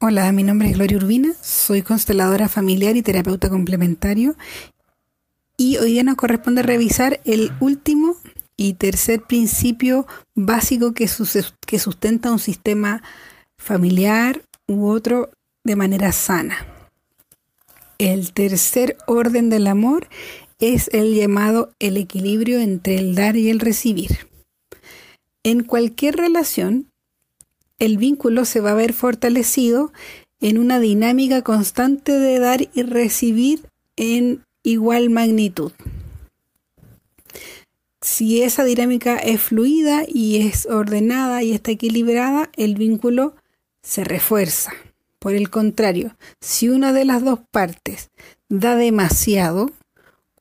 Hola, mi nombre es Gloria Urbina, soy consteladora familiar y terapeuta complementario y hoy día nos corresponde revisar el último y tercer principio básico que, que sustenta un sistema familiar u otro de manera sana. El tercer orden del amor es el llamado el equilibrio entre el dar y el recibir. En cualquier relación, el vínculo se va a ver fortalecido en una dinámica constante de dar y recibir en igual magnitud. Si esa dinámica es fluida y es ordenada y está equilibrada, el vínculo se refuerza. Por el contrario, si una de las dos partes da demasiado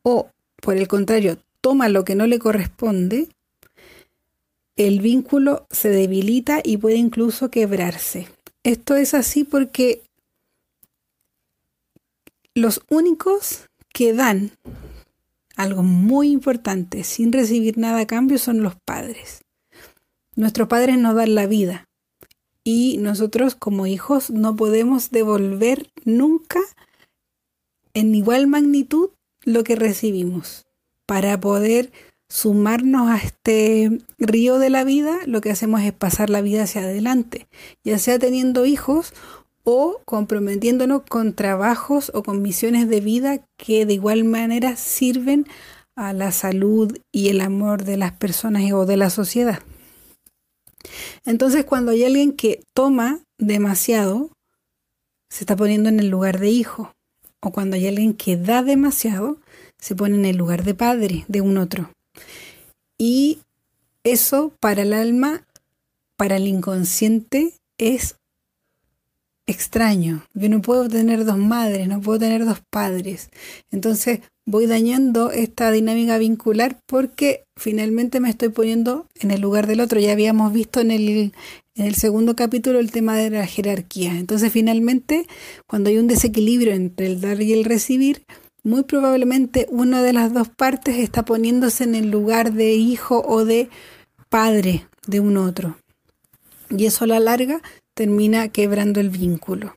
o, por el contrario, toma lo que no le corresponde, el vínculo se debilita y puede incluso quebrarse. Esto es así porque los únicos que dan algo muy importante sin recibir nada a cambio son los padres. Nuestros padres nos dan la vida y nosotros como hijos no podemos devolver nunca en igual magnitud lo que recibimos para poder sumarnos a este río de la vida, lo que hacemos es pasar la vida hacia adelante, ya sea teniendo hijos o comprometiéndonos con trabajos o con misiones de vida que de igual manera sirven a la salud y el amor de las personas o de la sociedad. Entonces, cuando hay alguien que toma demasiado, se está poniendo en el lugar de hijo. O cuando hay alguien que da demasiado, se pone en el lugar de padre de un otro. Y eso para el alma, para el inconsciente, es extraño. Yo no puedo tener dos madres, no puedo tener dos padres. Entonces voy dañando esta dinámica vincular porque finalmente me estoy poniendo en el lugar del otro. Ya habíamos visto en el, en el segundo capítulo el tema de la jerarquía. Entonces finalmente, cuando hay un desequilibrio entre el dar y el recibir, muy probablemente una de las dos partes está poniéndose en el lugar de hijo o de padre de un otro. Y eso a la larga termina quebrando el vínculo.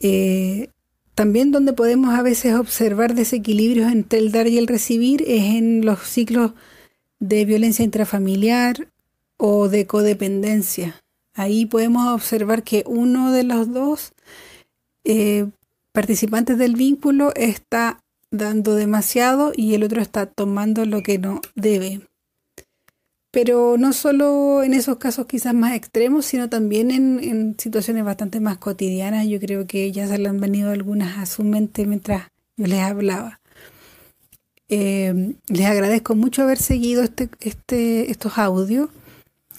Eh, también donde podemos a veces observar desequilibrios entre el dar y el recibir es en los ciclos de violencia intrafamiliar o de codependencia. Ahí podemos observar que uno de los dos eh, participantes del vínculo está dando demasiado y el otro está tomando lo que no debe. Pero no solo en esos casos quizás más extremos, sino también en, situaciones bastante más cotidianas. Yo creo que ya se le han venido algunas a su mente mientras yo les hablaba. Eh, les agradezco mucho haber seguido este, este, estos audios.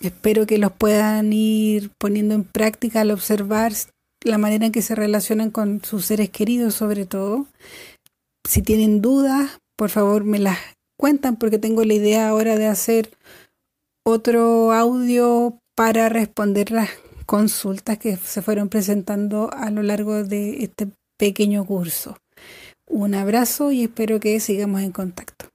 Espero que los puedan ir poniendo en práctica al observar la manera en que se relacionan con sus seres queridos sobre todo. Si tienen dudas, por favor me las cuentan porque tengo la idea ahora de hacer otro audio para responder las consultas que se fueron presentando a lo largo de este pequeño curso. Un abrazo y espero que sigamos en contacto.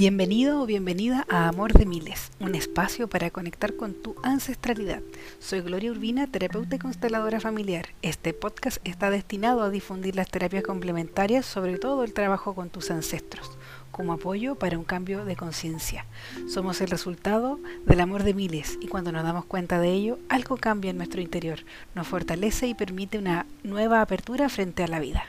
Bienvenido o bienvenida a Amor de Miles, un espacio para conectar con tu ancestralidad. Soy Gloria Urbina, terapeuta y consteladora familiar. Este podcast está destinado a difundir las terapias complementarias, sobre todo el trabajo con tus ancestros, como apoyo para un cambio de conciencia. Somos el resultado del amor de miles y cuando nos damos cuenta de ello, algo cambia en nuestro interior, nos fortalece y permite una nueva apertura frente a la vida.